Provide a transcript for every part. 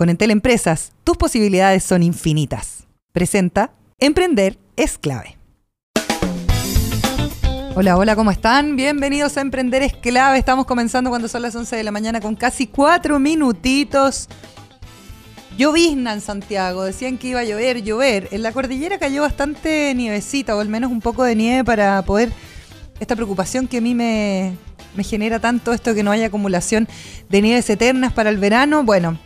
Con Entel Empresas, tus posibilidades son infinitas. Presenta, emprender es clave. Hola, hola, ¿cómo están? Bienvenidos a Emprender es clave. Estamos comenzando cuando son las 11 de la mañana con casi cuatro minutitos. Llovizna en Santiago, decían que iba a llover, llover. En la cordillera cayó bastante nievecita, o al menos un poco de nieve para poder... Esta preocupación que a mí me, me genera tanto esto que no haya acumulación de nieves eternas para el verano. Bueno,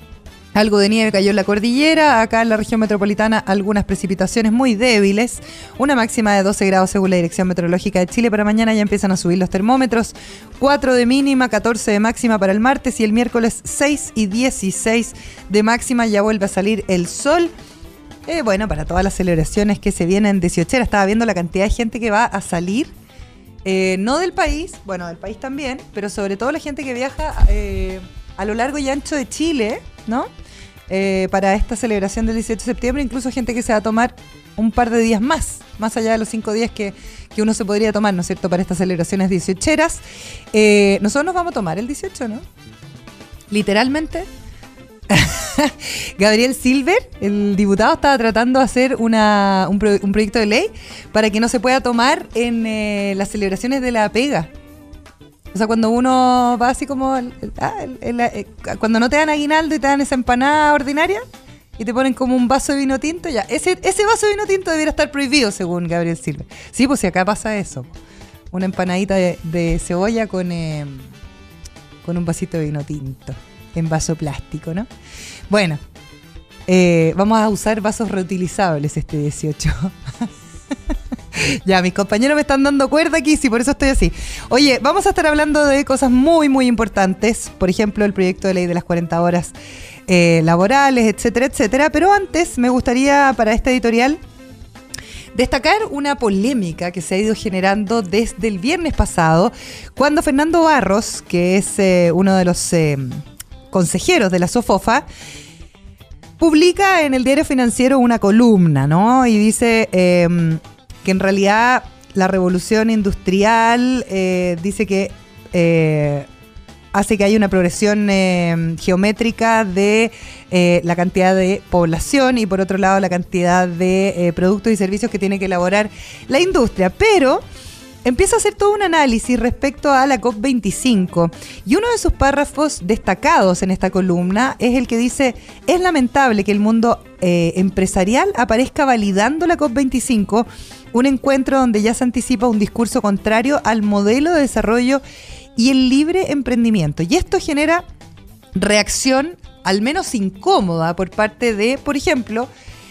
algo de nieve cayó en la cordillera, acá en la región metropolitana algunas precipitaciones muy débiles, una máxima de 12 grados según la Dirección Meteorológica de Chile, para mañana ya empiezan a subir los termómetros, 4 de mínima, 14 de máxima para el martes y el miércoles 6 y 16 de máxima. Ya vuelve a salir el sol. Eh, bueno, para todas las celebraciones que se vienen 18, estaba viendo la cantidad de gente que va a salir, eh, no del país, bueno, del país también, pero sobre todo la gente que viaja eh, a lo largo y ancho de Chile, ¿no? Eh, para esta celebración del 18 de septiembre, incluso gente que se va a tomar un par de días más, más allá de los cinco días que, uno se podría tomar, ¿no es cierto?, para estas celebraciones 18eras. Eh, nosotros nos vamos a tomar el 18, ¿no? Literalmente. Gabriel Silver, el diputado, estaba tratando de hacer una, un, proyecto de ley para que no se pueda tomar en eh, las celebraciones de la pega. O sea, cuando uno va así como. Ah, eh, cuando no te dan aguinaldo y te dan esa empanada ordinaria y te ponen como un vaso de vino tinto, ya. Ese, ese vaso de vino tinto debiera estar prohibido, según Gabriel Silva. Sí, pues si acá pasa eso. Una empanadita de, cebolla con, em, con un vasito de vino tinto en vaso plástico, ¿no? Bueno, eh, vamos a usar vasos reutilizables este 18. ya, mis compañeros me están dando cuerda aquí, sí, por eso estoy así. Oye, vamos a estar hablando de cosas muy, muy importantes. Por ejemplo, el proyecto de ley de las 40 horas eh, laborales, etcétera, etcétera. Pero antes me gustaría para esta editorial destacar una polémica que se ha ido generando desde el viernes pasado, cuando Fernando Barros, que es eh, uno de los eh, consejeros de la SOFOFA, publica en el diario financiero una columna, ¿no? Y dice em, que en realidad la revolución industrial eh, dice que eh, hace que haya una progresión em, geométrica de eh, la cantidad de población y por otro lado la cantidad de productos y servicios que tiene que elaborar la industria. Pero empieza a hacer todo un análisis respecto a la COP25 y uno de sus párrafos destacados en esta columna es el que dice, es lamentable que el mundo eh, empresarial aparezca validando la COP25, un encuentro donde ya se anticipa un discurso contrario al modelo de desarrollo y el libre emprendimiento. Y esto genera reacción al menos incómoda por parte de, por ejemplo,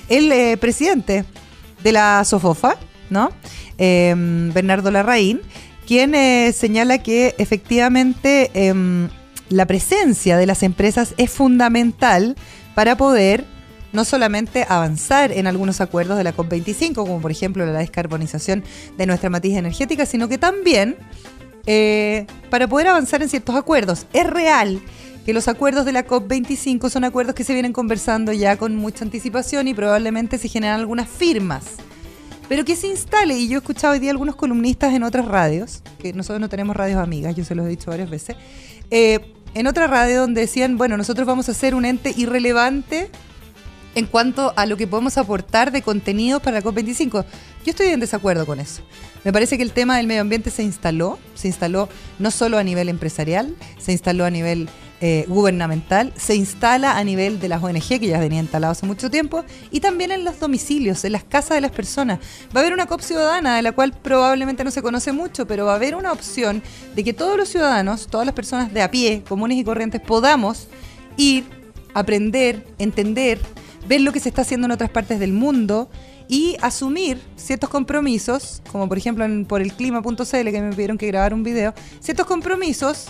el eh, presidente de la SOFOFA, ¿no? Em, Bernardo Larraín, quien eh, señala que efectivamente em, la presencia de las empresas es fundamental para poder no solamente avanzar en algunos acuerdos de la COP25, como por ejemplo la descarbonización de nuestra matriz energética, sino que también eh, para poder avanzar en ciertos acuerdos. Es real que los acuerdos de la COP25 son acuerdos que se vienen conversando ya con mucha anticipación y probablemente se generan algunas firmas pero que se instale, y yo he escuchado hoy día algunos columnistas en otras radios, que nosotros no tenemos radios amigas, yo se los he dicho varias veces, eh, en otra radio donde decían, bueno, nosotros vamos a ser un ente irrelevante en cuanto a lo que podemos aportar de contenido para la COP25. Yo estoy en desacuerdo con eso. Me parece que el tema del medio ambiente se instaló, se instaló no solo a nivel empresarial, se instaló a nivel eh, gubernamental se instala a nivel de las ONG, que ya venía instalado hace mucho tiempo, y también en los domicilios, en las casas de las personas. Va a haber una COP ciudadana, de la cual probablemente no se conoce mucho, pero va a haber una opción de que todos los ciudadanos, todas las personas de a pie, comunes y corrientes, podamos ir, aprender, entender, ver lo que se está haciendo en otras partes del mundo y asumir ciertos compromisos, como por ejemplo en, por el que me pidieron que grabara un video, ciertos compromisos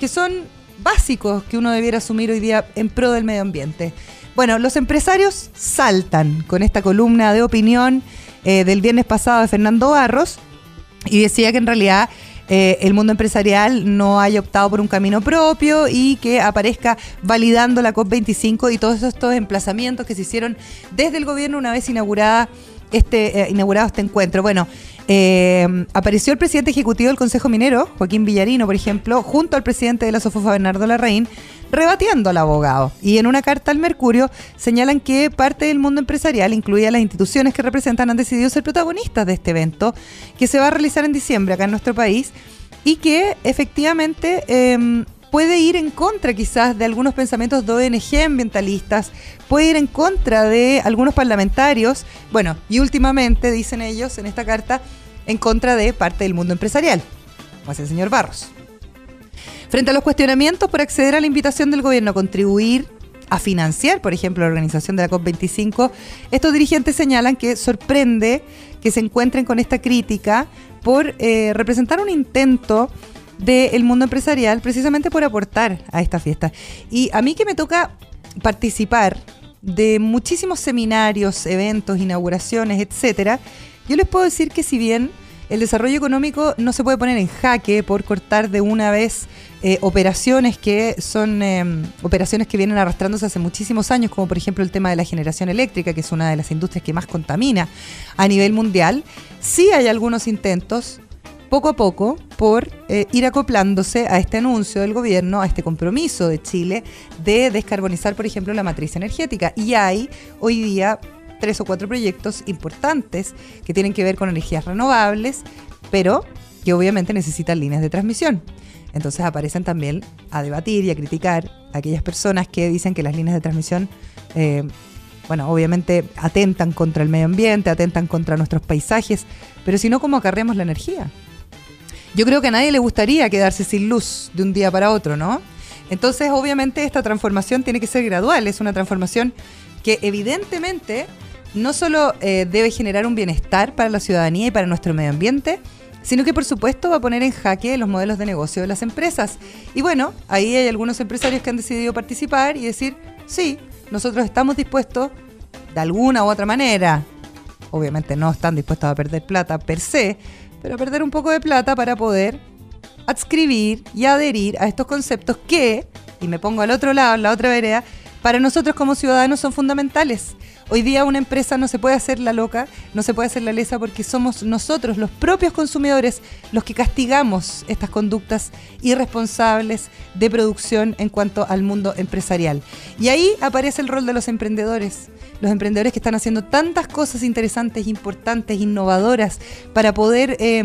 que son básicos que uno debiera asumir hoy día en pro del medio ambiente. Bueno, los empresarios saltan con esta columna de opinión eh, del viernes pasado de Fernando Barros y decía que en realidad eh, el mundo empresarial no haya optado por un camino propio y que aparezca validando la COP25 y todos estos emplazamientos que se hicieron desde el gobierno una vez inaugurada este, eh, inaugurado este encuentro. Bueno, eh, apareció el presidente ejecutivo del Consejo Minero, Joaquín Villarino, por ejemplo, junto al presidente de la SOFOFA, Bernardo Larraín, rebatiendo al abogado. Y en una carta al Mercurio señalan que parte del mundo empresarial, incluida las instituciones que representan, han decidido ser protagonistas de este evento que se va a realizar en diciembre acá en nuestro país y que efectivamente em, puede ir en contra quizás de algunos pensamientos de ONG ambientalistas, puede ir en contra de algunos parlamentarios, bueno, y últimamente, dicen ellos en esta carta, en contra de parte del mundo empresarial, como el señor Barros. Frente a los cuestionamientos por acceder a la invitación del gobierno a contribuir a financiar, por ejemplo, la organización de la COP25, estos dirigentes señalan que sorprende que se encuentren con esta crítica por eh, representar un intento del mundo empresarial precisamente por aportar a esta fiesta. Y a mí que me toca participar de muchísimos seminarios, eventos, inauguraciones, etcétera, yo les puedo decir que si bien el desarrollo económico no se puede poner en jaque por cortar de una vez eh, operaciones que son em, operaciones que vienen arrastrándose hace muchísimos años, como por ejemplo el tema de la generación eléctrica, que es una de las industrias que más contamina a nivel mundial. Sí hay algunos intentos, poco a poco, por eh, ir acoplándose a este anuncio del gobierno, a este compromiso de Chile de descarbonizar, por ejemplo, la matriz energética. Y hay hoy día tres o cuatro proyectos importantes que tienen que ver con energías renovables, pero que obviamente necesitan líneas de transmisión. Entonces aparecen también a debatir y a criticar aquellas personas que dicen que las líneas de transmisión, eh, bueno, obviamente atentan contra el medio ambiente, atentan contra nuestros paisajes, pero si no, ¿cómo acarreamos la energía? Yo creo que a nadie le gustaría quedarse sin luz de un día para otro, ¿no? Entonces, obviamente, esta transformación tiene que ser gradual, es una transformación que evidentemente no solo eh, debe generar un bienestar para la ciudadanía y para nuestro medio ambiente, sino que por supuesto va a poner en jaque los modelos de negocio de las empresas. Y bueno, ahí hay algunos empresarios que han decidido participar y decir, sí, nosotros estamos dispuestos de alguna u otra manera, obviamente no están dispuestos a perder plata per se, pero a perder un poco de plata para poder adscribir y adherir a estos conceptos que, y me pongo al otro lado, en la otra vereda, para nosotros como ciudadanos son fundamentales. Hoy día una empresa no se puede hacer la loca, no se puede hacer la lesa porque somos nosotros, los propios consumidores, los que castigamos estas conductas irresponsables de producción en cuanto al mundo empresarial. Y ahí aparece el rol de los emprendedores, los emprendedores que están haciendo tantas cosas interesantes, importantes, innovadoras para poder... Eh,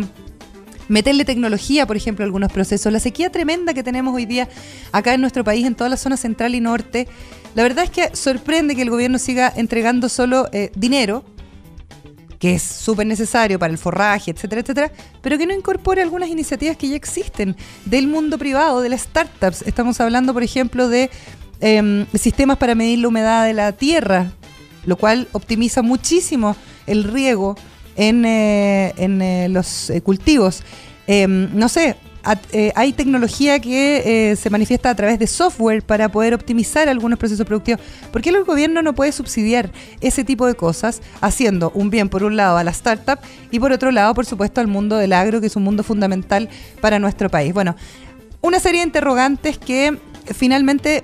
meterle tecnología, por ejemplo, a algunos procesos. La sequía tremenda que tenemos hoy día acá en nuestro país, en toda la zona central y norte, la verdad es que sorprende que el gobierno siga entregando solo eh, dinero, que es súper necesario para el forraje, etcétera, etcétera, pero que no incorpore algunas iniciativas que ya existen del mundo privado, de las startups. Estamos hablando, por ejemplo, de em, sistemas para medir la humedad de la tierra, lo cual optimiza muchísimo el riego en, eh, eh, los cultivos. Em, no sé, eh, hay tecnología que eh, se manifiesta a través de software para poder optimizar algunos procesos productivos. ¿Por qué el gobierno no puede subsidiar ese tipo de cosas haciendo un bien por un lado a la startup y por otro lado, por supuesto, al mundo del agro, que es un mundo fundamental para nuestro país? Bueno, una serie de interrogantes que finalmente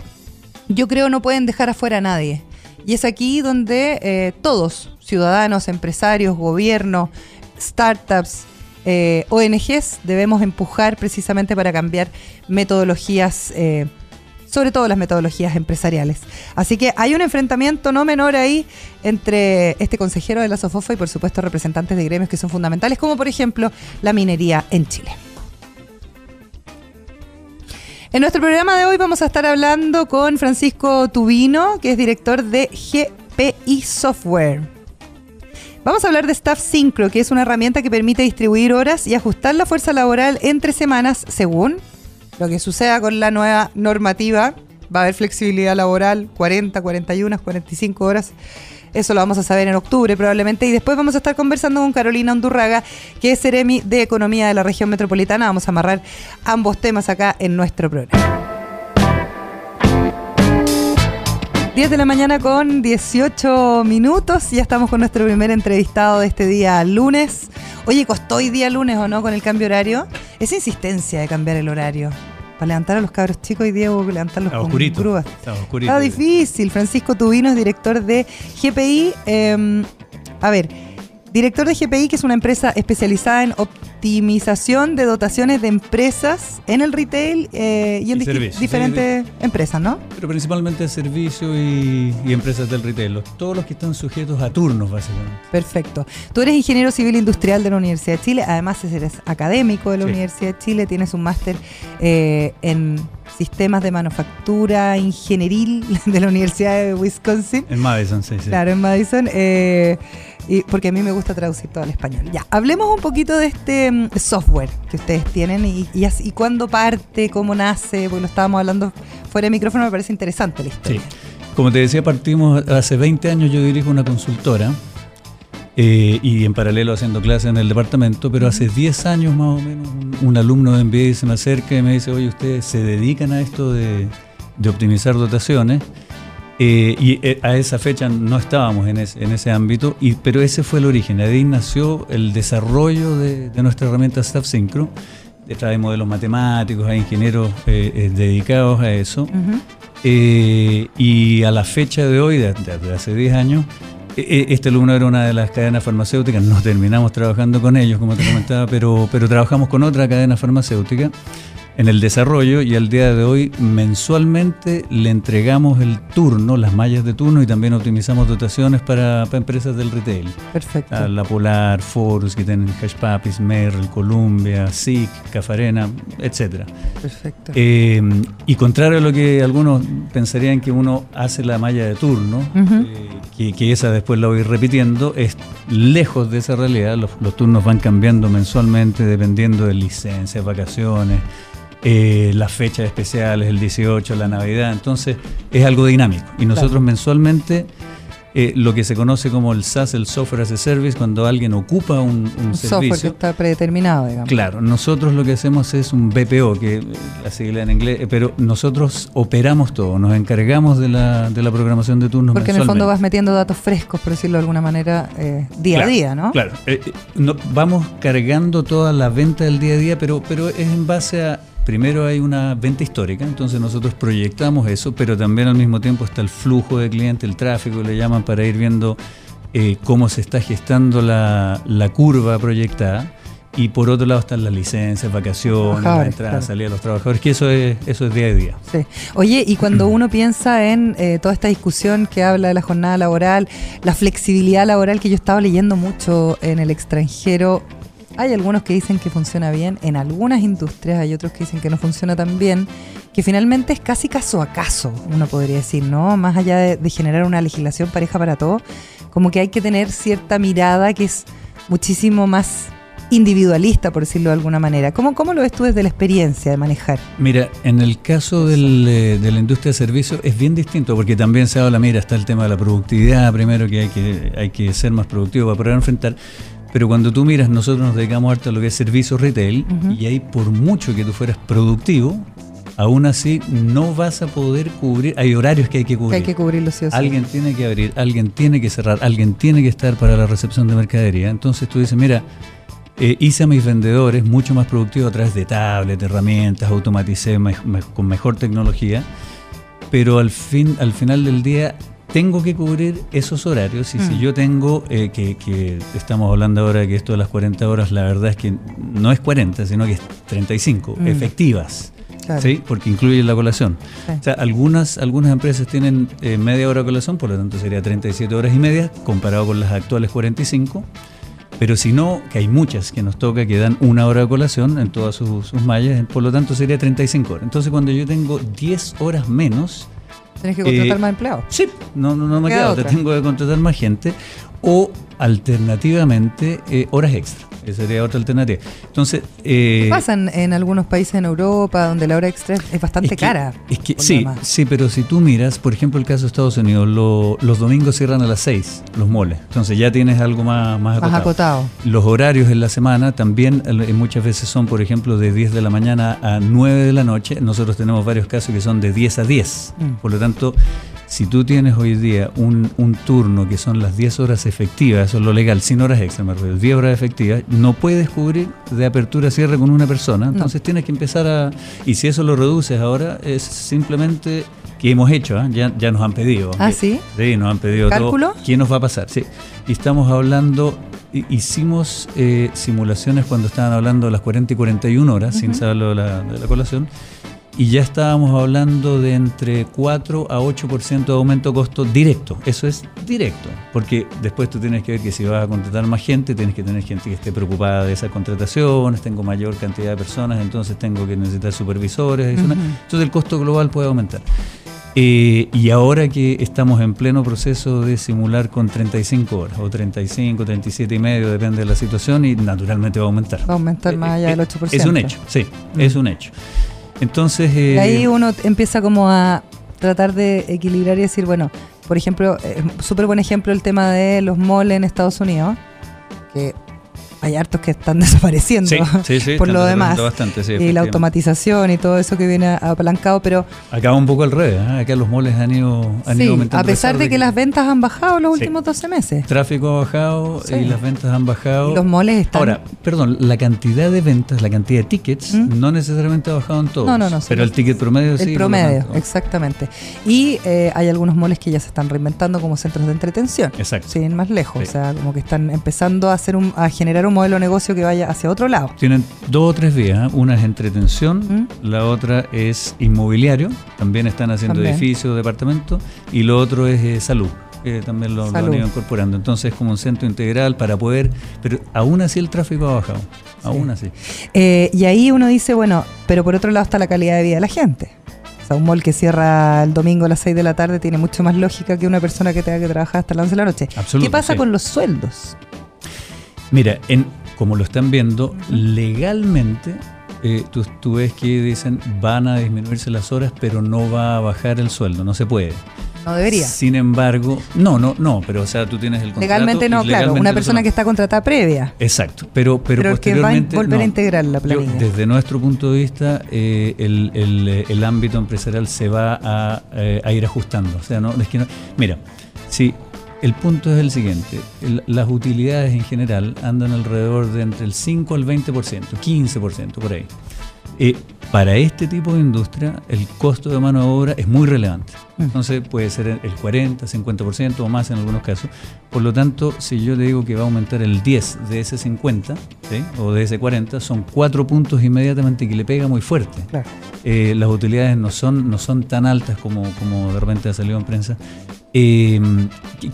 yo creo no pueden dejar afuera a nadie. Y es aquí donde eh, todos, ciudadanos, empresarios, gobierno, startups, eh, ONGs debemos empujar precisamente para cambiar metodologías, eh, sobre todo las metodologías empresariales. Así que hay un enfrentamiento no menor ahí entre este consejero de la SOFOFA y por supuesto representantes de gremios que son fundamentales, como por ejemplo la minería en Chile. En nuestro programa de hoy vamos a estar hablando con Francisco Tubino, que es director de GPI Software. Vamos a hablar de Staff Synchro, que es una herramienta que permite distribuir horas y ajustar la fuerza laboral entre semanas según lo que suceda con la nueva normativa. Va a haber flexibilidad laboral, 40, 41, 45 horas. Eso lo vamos a saber en octubre probablemente. Y después vamos a estar conversando con Carolina Undurraga, que es Ceremi de Economía de la región metropolitana. Vamos a amarrar ambos temas acá en nuestro programa. 10 de la mañana con 18 minutos. Ya estamos con nuestro primer entrevistado de este día lunes. Oye, ¿costó hoy día lunes o no con el cambio horario? Esa insistencia de cambiar el horario. Para levantar a los cabros chicos y Diego levantarlos con grúas. Está difícil. Francisco Tubino es director de GPI. Em, a ver, Director de GPI, que es una empresa especializada en optimización de dotaciones de empresas en el retail eh, y en Y servicios. diferentes empresas, ¿no? Pero principalmente servicios y, y empresas del retail, los- todos los que están sujetos a turnos, básicamente. Perfecto. Tú eres ingeniero civil industrial de la Universidad de Chile, además eres académico de la Sí. Universidad de Chile, tienes un máster eh, en sistemas de manufactura ingenieril de la Universidad de Wisconsin. En Madison, sí, sí. Claro, en Madison. eh, y porque a mí me gusta traducir todo al español. Ya, hablemos un poquito de este mm, software que ustedes tienen y, y, así- y cuándo parte, cómo nace, porque lo estábamos hablando fuera de micrófono, me parece interesante la Sí. historia. Como te decía, partimos hace 20 años, yo dirijo una consultora eh, y en paralelo haciendo clases en el departamento, pero hace 10 años más o menos un, un alumno de MBA se me acerca y me dice, oye, ustedes se dedican a esto de, de optimizar dotaciones. Eh, y eh, a esa fecha no estábamos en ese, en ese ámbito, y, pero ese fue el origen. Ahí nació el desarrollo de, de nuestra herramienta Staff Synchro. Detrás hay modelos matemáticos, hay ingenieros eh, eh, dedicados a eso. Eh, y a la fecha de hoy, de, de- hace 10 años, eh, eh, este alumno era una de las cadenas farmacéuticas, no terminamos trabajando con ellos, como te comentaba, pero, pero trabajamos con otra cadena farmacéutica en el desarrollo y al día de hoy mensualmente le entregamos el turno, las mallas de turno y también optimizamos dotaciones para, para empresas del retail. Perfecto. A La Polar, Forus, que tienen Hash Papis, Merrell, Columbia, SIC, Cafarena, etcétera. Perfecto. Eh, y contrario a lo que algunos pensarían que uno hace la malla de turno, eh, que, que esa después la voy repitiendo, es lejos de esa realidad. Los, los turnos van cambiando mensualmente dependiendo de licencias, vacaciones, eh, las fechas especiales, el 18, la Navidad. Entonces es algo dinámico. Y nosotros Claro. mensualmente... eh, lo que se conoce como el SaaS, el Software as a Service, cuando alguien ocupa un, un un software que servicio, está predeterminado, digamos. Claro, nosotros lo que hacemos es un BPO, que eh, la sigla en inglés, eh, pero nosotros operamos todo, nos encargamos de la, de la programación de turnos Porque en el fondo vas metiendo datos frescos, por decirlo de alguna manera, eh, día Claro, a día, ¿no? Claro, no- vamos cargando toda la venta del día a día, pero, pero es en base a, primero hay una venta histórica, entonces nosotros proyectamos eso, pero también al mismo tiempo está el flujo de clientes, el tráfico, le llaman para ir viendo eh, cómo se está gestando la, la curva proyectada. Y por otro lado están las licencias, vacaciones, la entrada, claro. salida de los trabajadores, que eso es, eso es día a día. Sí. Oye, y cuando uno piensa en eh, toda esta discusión que habla de la jornada laboral, la flexibilidad laboral que yo estaba leyendo mucho en el extranjero, hay algunos que dicen que funciona bien, en algunas industrias hay otros que dicen que no funciona tan bien, que finalmente es casi caso a caso, uno podría decir, ¿no? Más allá de, de generar una legislación pareja para todo, como que hay que tener cierta mirada que es muchísimo más individualista, por decirlo de alguna manera. ¿Cómo, cómo lo ves tú desde la experiencia de manejar? Mira, en el caso del, eh, de la industria de servicios es bien distinto porque también se habla, mira, está el tema de la productividad, primero que hay que, hay que ser más productivo para poder enfrentar. Pero cuando tú miras, nosotros nos dedicamos harto a lo que es servicios retail y ahí por mucho que tú fueras productivo, aún así no vas a poder cubrir, hay horarios que hay que Que cubrir. hay que cubrirlo sí o sí. Alguien tiene que abrir, alguien tiene que cerrar, alguien tiene que estar para la recepción de mercadería. Entonces tú dices, mira, eh, hice a mis vendedores mucho más productivos a través de tablets, herramientas, automaticé me- me- con mejor tecnología, pero al, fin, al final del día tengo que cubrir esos horarios y si Mm. yo tengo, eh, que, que estamos hablando ahora de que esto de las 40 horas, la verdad es que no es 40, sino que es 35, Mm. efectivas. Claro. ¿sí? Porque incluye la colación. Sí. O sea, algunas, algunas empresas tienen eh, media hora de colación, por lo tanto sería 37 horas y media, comparado con las actuales 45. Pero si no, que hay muchas que nos toca que dan una hora de colación en todas sus, sus mallas, por lo tanto sería 35 horas. Entonces cuando yo tengo 10 horas menos, Tienes que contratar Eh, más empleados. sí, no, no, no me Queda queda otra. tengo que contratar más gente. O alternativamente, eh, horas extra. Esa sería otra alternativa. Entonces, eh, Pasa en, en algunos países en Europa donde la hora extra es- bastante Es que- cara. Es que sí, sí, pero si tú miras, por ejemplo, el caso de Estados Unidos, lo- los domingos cierran a las 6 los moles. Entonces ya tienes algo más, más Más acotado. acotado. Los horarios en la semana también eh, muchas veces son, por ejemplo, de 10 de la mañana a 9 de la noche. Nosotros tenemos varios casos que son de 10 a 10. Mm. Por lo tanto, si tú tienes hoy día un, un turno que son las 10 horas efectivas, eso es lo legal, sin horas extra, me refiero, 10 horas efectivas, no puedes cubrir de apertura a cierre con una persona. Entonces tienes que empezar a... Y si eso lo reduces ahora, es simplemente que hemos hecho, ¿ah? ya, ya nos han pedido. Ah, ¿sí? Sí, nos han pedido ¿Cálculo? todo. ¿Qué nos va a pasar? Sí. Y estamos hablando hicimos eh, simulaciones cuando estaban hablando de las 40 y 41 horas, sin saberlo de la, de la colación, y ya estábamos hablando de entre 4 a 8% de aumento de costo directo. Eso es directo, porque después tú tienes que ver que si vas a contratar más gente, tienes que tener gente que esté preocupada de esas contrataciones, tengo mayor cantidad de personas, entonces tengo que necesitar supervisores, entonces el costo global puede aumentar. Eh, y ahora que estamos en pleno proceso de simular con 35 horas, o 35, 37 y medio, depende de la situación, y naturalmente va a aumentar. Va a aumentar más allá del 8%. Es un hecho, sí, es un hecho. Entonces... y ahí eh, uno empieza como a tratar de equilibrar y decir, bueno, por ejemplo, súper buen ejemplo el tema de los malls en Estados Unidos, que hay hartos que están desapareciendo por lo demás. y la automatización y todo eso que viene apalancado, pero... Acá un poco al revés, ¿eh? acá los moles han ido, han ido aumentando. A pesar de que, las ventas han bajado los últimos 12 meses. Tráfico ha bajado y las ventas han bajado. los moles están... Ahora, perdón, la cantidad de ventas, la cantidad de tickets, ¿Mm? no necesariamente ha bajado en todos. No, no, no. Pero el ticket promedio sí. El promedio, exactamente. Y eh, hay algunos moles que ya se están reinventando como centros de entretención. Exacto. Sin más lejos. O sea, como que están empezando a, hacer un, a generar un modelo de negocio que vaya hacia otro lado. Tienen dos o tres vías. ¿eh? Una es entretención, ¿Mm? la otra es inmobiliario, también están haciendo edificios, departamentos, y lo otro es eh, salud. Que también lo, han ido incorporando. Entonces, como un centro integral para poder. Pero aún así el tráfico ha bajado. Aún así. Eh, y ahí uno dice, bueno, pero por otro lado está la calidad de vida de la gente. O sea, un mall que cierra el domingo a las 6 de la tarde tiene mucho más lógica que una persona que tenga que trabajar hasta las 11 de la noche. ¿Qué pasa con los sueldos? Mira, en, como lo están viendo, legalmente eh, tú, ves que dicen van a disminuirse las horas, pero no va a bajar el sueldo, no se puede. No debería. Sin embargo, no, no, no, pero o sea, tú tienes el contrato. Legalmente no, claro, una persona que está contratada previa. Exacto, pero, pero, pero posteriormente. Que va a volver a integrar la planilla. desde nuestro punto de vista, eh, el, el, ámbito empresarial se va a, eh, a, ir ajustando. O sea, no, es que no. Mira, si el punto es el siguiente, las utilidades en general andan alrededor de entre el 5 al 20%, 15% por ahí. Eh, para este tipo de industria el costo de mano de obra es muy relevante. Mm. Entonces puede ser el 40, 50% o más en algunos casos. Por lo tanto, si yo le digo que va a aumentar el 10 de ese 50 o de ese 40, son cuatro puntos inmediatamente que le pega muy fuerte. Eh, las utilidades no son, no son tan altas como, como de repente ha salido en prensa. Eh,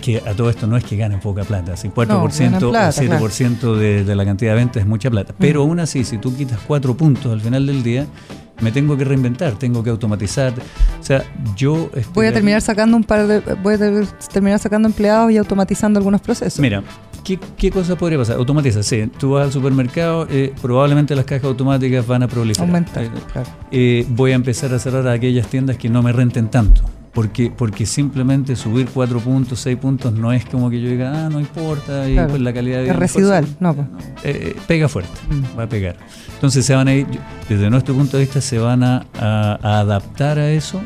que, a todo esto no es que ganen poca plata, si 4% o 7% de, la cantidad de ventas es mucha plata. Pero aún así, si tú quitas 4 puntos al final del día, me tengo que reinventar, tengo que automatizar. O sea, yo voy a terminar sacando un par de voy a terminar sacando empleados y automatizando algunos procesos. Mira, ¿qué, qué cosa podría pasar? Automatiza, sí. Tú vas al supermercado, eh, probablemente las cajas automáticas van a proliferar. Aumentar, eh, voy a empezar a cerrar aquellas tiendas que no me renten tanto porque, porque simplemente subir cuatro puntos, seis puntos no es como que yo diga, ah, no importa, y pues la calidad de vida. Es residual, no. Pues. Eh, pega fuerte, mm. va a pegar. Entonces se van a ir, desde nuestro punto de vista, se van a, adaptar a eso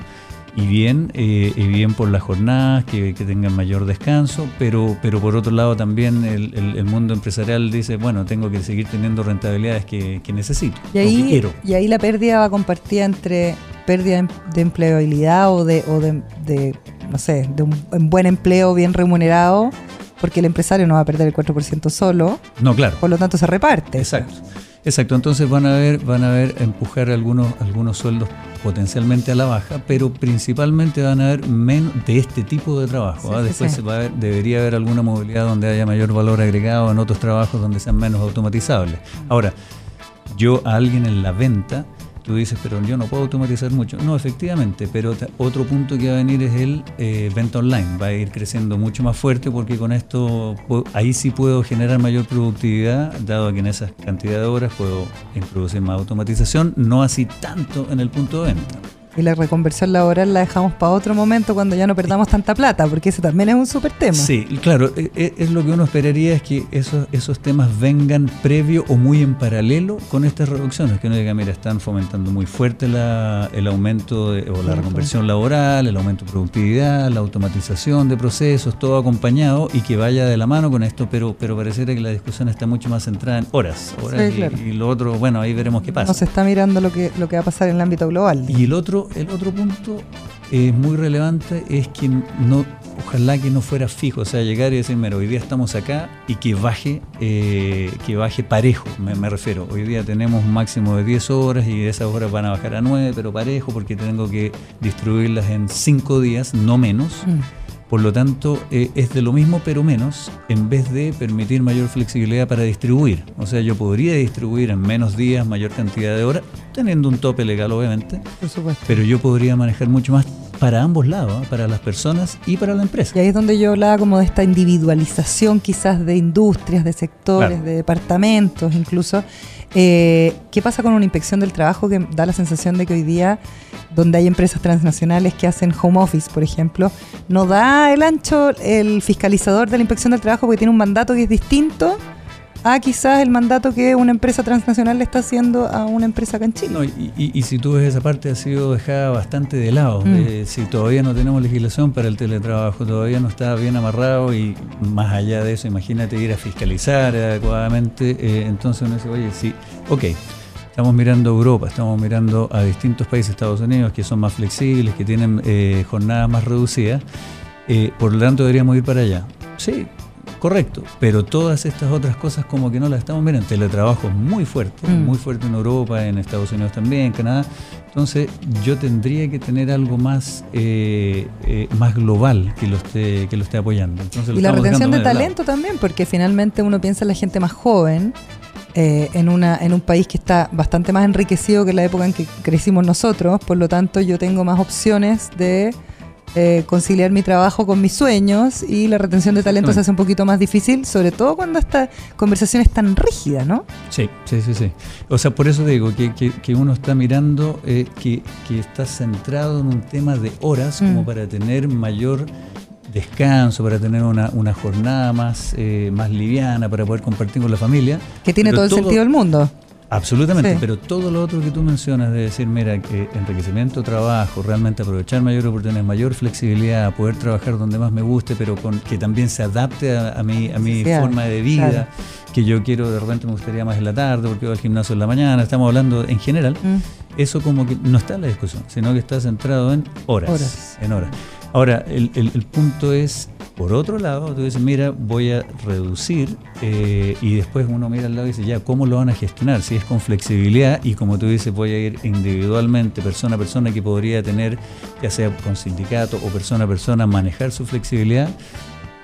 y bien, eh, y bien por las jornadas, que, tengan mayor descanso, pero, pero por otro lado también el, el, mundo empresarial dice, bueno, tengo que seguir teniendo rentabilidades que, necesito, y ahí, Y ahí la pérdida va compartida entre pérdida de empleabilidad o de, o de, no sé, de un, buen empleo bien remunerado, porque el empresario no va a perder el 4% solo. No, claro. Por lo tanto, se reparte. Exacto. Exacto, entonces van a ver, van a ver empujar algunos, algunos sueldos potencialmente a la baja, pero principalmente van a haber menos de este tipo de trabajo. ¿ah? Después debería haber alguna movilidad donde haya mayor valor agregado en otros trabajos donde sean menos automatizables. Ahora, yo a alguien en la venta Tú dices, pero yo no puedo automatizar mucho. No, efectivamente, pero otro punto que va a venir es el eh, venta online. Va a ir creciendo mucho más fuerte porque con esto ahí sí puedo generar mayor productividad, dado que en esa cantidad de horas puedo introducir más automatización, no así tanto en el punto de venta. Y la reconversión laboral la dejamos para otro momento cuando ya no perdamos tanta plata, porque ese también es un súper tema. Sí, claro, e, e, es, lo que uno esperaría es que esos, esos temas vengan previo o muy en paralelo con estas reducciones, que uno diga, mira, están fomentando muy fuerte la, el aumento o la reconversión laboral, el aumento de productividad, la automatización de procesos, todo acompañado y que vaya de la mano con esto, pero, pero pareciera que la discusión está mucho más centrada en horas. horas y, lo otro, bueno, ahí veremos qué pasa. No se está mirando lo que, lo que va a pasar en el ámbito global. Y el otro el otro punto eh, muy relevante es que no ojalá que no fuera fijo, o sea, llegar y decir, mira, hoy día estamos acá y que baje, eh, que baje parejo, me, refiero. Hoy día tenemos un máximo de 10 horas y esas horas van a bajar a 9, pero parejo porque tengo que distribuirlas en 5 días, no menos. Mm. Por lo tanto, eh, es de lo mismo pero menos, en vez de permitir mayor flexibilidad para distribuir. O sea, yo podría distribuir en menos días mayor cantidad de horas, teniendo un tope legal obviamente, Por supuesto. pero yo podría manejar mucho más para ambos lados, ¿eh? para las personas y para la empresa. Y ahí es donde yo hablaba como de esta individualización quizás de industrias, de sectores, de departamentos incluso. Eh, ¿Qué pasa con una inspección del trabajo que da la sensación de que hoy día, donde hay empresas transnacionales que hacen home office, por ejemplo, no da el ancho el fiscalizador de la inspección del trabajo porque tiene un mandato que es distinto a quizás el mandato que una empresa transnacional le está haciendo a una empresa acá en Chile. y, si tú ves esa parte ha sido dejada bastante de lado. Mm. Eh, si todavía no tenemos legislación para el teletrabajo, todavía no está bien amarrado y más allá de eso, imagínate ir a fiscalizar adecuadamente. Eh, entonces uno dice, oye, sí, ok. Estamos mirando Europa, estamos mirando a distintos países, Estados Unidos, que son más flexibles, que tienen eh, jornadas más reducidas. por lo tanto, deberíamos ir para allá. Sí, Correcto, pero todas estas otras cosas como que no las estamos. El teletrabajo es muy fuerte, mm. muy fuerte en Europa, en Estados Unidos también, en Canadá. Entonces yo tendría que tener algo más, eh, eh, más global que lo esté, que lo esté apoyando. y la retención de talento también, porque finalmente uno piensa en la gente más joven. Eh, en, una, en un país que está bastante más enriquecido que la época en que crecimos nosotros, por lo tanto yo tengo más opciones de eh, conciliar mi trabajo con mis sueños y la retención de talento se hace un poquito más difícil, sobre todo cuando esta conversación es tan rígida, ¿no? Sí, sí, sí, sí. O sea, por eso digo que, que, uno está mirando eh, que, que, está centrado en un tema de horas como mm. para tener mayor descanso, para tener una, una jornada más, eh, más liviana, para poder compartir con la familia. Que tiene todo el sentido del mundo. Absolutamente, pero todo lo otro que tú mencionas de decir, mira, que enriquecimiento, trabajo, realmente aprovechar mayor oportunidad, mayor flexibilidad, poder trabajar donde más me guste, pero con que también se adapte a, mi, a mi forma de vida, que yo quiero, de repente me gustaría más en la tarde porque voy al gimnasio en la mañana, estamos hablando en general, mm. eso como que no está en la discusión, sino que está centrado en horas, horas. en horas. Ahora, el, el, el punto es por otro lado, tú dices, mira, voy a reducir eh, y después uno mira al lado y dice, ya, ¿cómo lo van a gestionar? Si es con flexibilidad y como tú dices, voy a ir individualmente, persona a persona que podría tener, ya sea con sindicato o persona a persona, manejar su flexibilidad.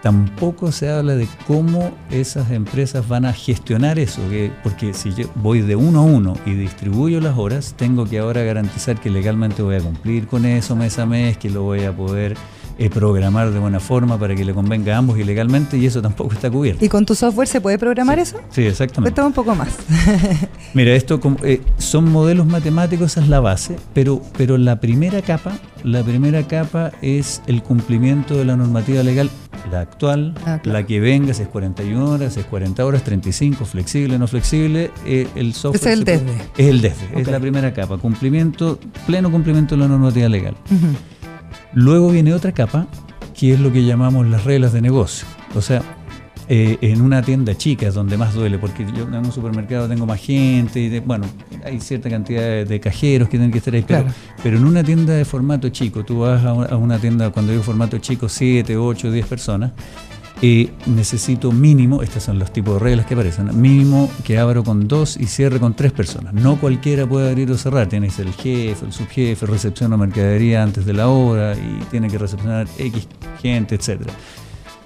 Tampoco se habla de cómo esas empresas van a gestionar eso, porque si yo voy de uno a uno y distribuyo las horas, tengo que ahora garantizar que legalmente voy a cumplir con eso mes a mes, que lo voy a poder eh, programar de buena forma para que le convenga a ambos ilegalmente y eso tampoco está cubierto. ¿Y con tu software se puede programar eso? Sí, exactamente. Cuéntame un poco más. Mira, esto eh, son modelos matemáticos, esa es la base, pero, pero la primera capa, la primera capa es el cumplimiento de la normativa legal, la actual, ah, la que venga, si es 41 horas, si es 40 horas, 35, flexible, no flexible, eh, el software... Es el desde. Es el desde, es la primera capa, cumplimiento, pleno cumplimiento de la normativa legal. Luego viene otra capa, que es lo que llamamos las reglas de negocio. O sea, eh, en una tienda chica es donde más duele, porque yo en un supermercado tengo más gente, y bueno, hay cierta cantidad de, cajeros que tienen que estar ahí, pero, en una tienda de formato chico, tú vas a una tienda, cuando digo formato chico, 7, 8, 10 personas, necesito mínimo, estos son los tipos de reglas que aparecen, mínimo que abro con dos y cierre con tres personas. No cualquiera puede abrir o cerrar, tienes el jefe, el subjefe, recepciona mercadería antes de la hora y tiene que recepcionar X gente, etcétera.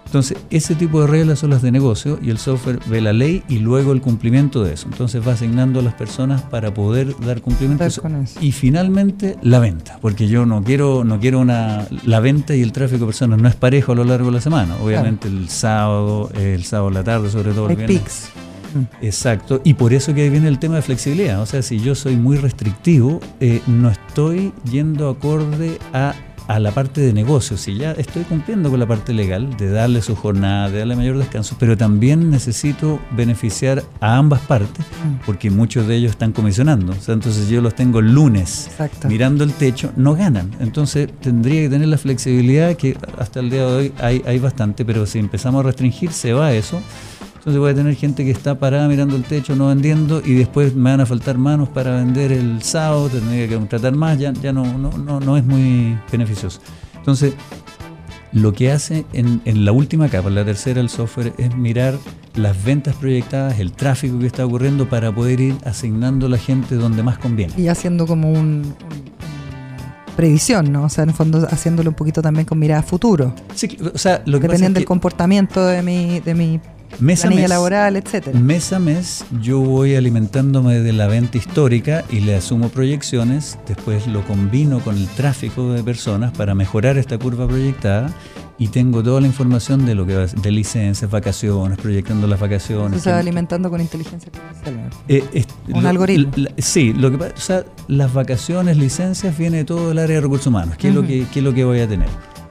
Entonces, ese tipo de reglas son las de negocio y el software ve la ley y luego el cumplimiento de eso. Entonces va asignando a las personas para poder dar cumplimiento a eso. Y finalmente la venta, porque yo no quiero no quiero una la venta y el tráfico de personas no es parejo a lo largo de la semana. Obviamente el sábado, el sábado la tarde sobre todo. El pics. Exacto, y por eso que viene el tema de flexibilidad. O sea, si yo soy muy restrictivo, eh, no estoy yendo acorde a a la parte de negocios, si ya estoy cumpliendo con la parte legal, de darle su jornada, de darle mayor descanso, pero también necesito beneficiar a ambas partes, mm. porque muchos de ellos están comisionando. O sea, entonces yo los tengo el lunes mirando el techo, no ganan. Entonces tendría que tener la flexibilidad que hasta el día de hoy hay, hay bastante, pero si empezamos a restringir, se va eso. Entonces voy a tener gente que está parada mirando el techo, no vendiendo, y después me van a faltar manos para vender el sábado, tendría que contratar más, ya, ya no, no, no, no es muy beneficioso. Entonces, lo que hace en, en, la última capa, la tercera del software, es mirar las ventas proyectadas, el tráfico que está ocurriendo para poder ir asignando a la gente donde más conviene. Y haciendo como un, previsión, ¿no? O sea, en el fondo haciéndolo un poquito también con mirada a futuro. Sí, o sea, lo que Dependiendo del comportamiento de mi, de mi mes planilla laboral, etcétera. Mes a mes yo voy alimentándome de la venta histórica y le asumo proyecciones, después lo combino con el tráfico de personas para mejorar esta curva proyectada y tengo toda la información de lo que va de licencias, vacaciones, proyectando las vacaciones. se va alimentando con inteligencia artificial. Eh, Un algoritmo. sí, lo que pasa, las vacaciones, licencias, viene de todo el área de recursos humanos. ¿Qué, es lo que, qué es lo que voy a tener?